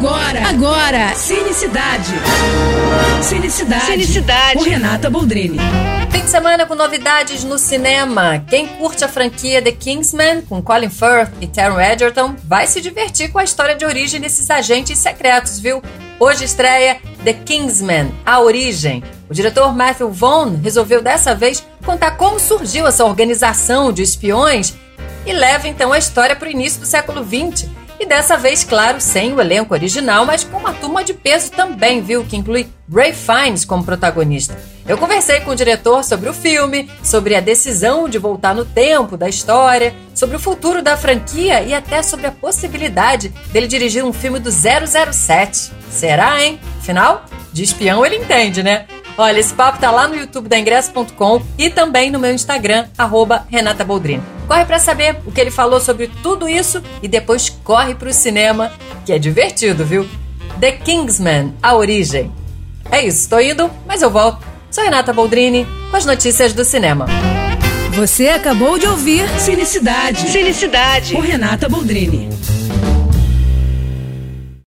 Agora, agora, Cinecidade. Cinecidade. Cinecidade. Com Renata Boldrini. Fim de semana com novidades no cinema. Quem curte a franquia The Kingsman, com Colin Firth e Taron Egerton, vai se divertir com a história de origem desses agentes secretos, viu? Hoje estreia The Kingsman, A Origem. O diretor Matthew Vaughn resolveu dessa vez contar como surgiu essa organização de espiões e leva então a história para o início do século XX e dessa vez, claro, sem o elenco original, mas com uma turma de peso também, viu? Que inclui Ray Fiennes como protagonista. Eu conversei com o diretor sobre o filme, sobre a decisão de voltar no tempo da história, sobre o futuro da franquia e até sobre a possibilidade dele dirigir um filme do 007. Será, hein? Afinal, de espião ele entende, né? Olha, esse papo tá lá no YouTube da Ingresso.com e também no meu Instagram, arroba Renata Boldrini. Corre para saber o que ele falou sobre tudo isso e depois corre pro cinema, que é divertido, viu? The Kingsman, A Origem. É isso, tô indo, mas eu volto. Sou Renata Boldrini com as notícias do cinema. Você acabou de ouvir Cinicidade. Cinicidade. Com Renata Boldrini.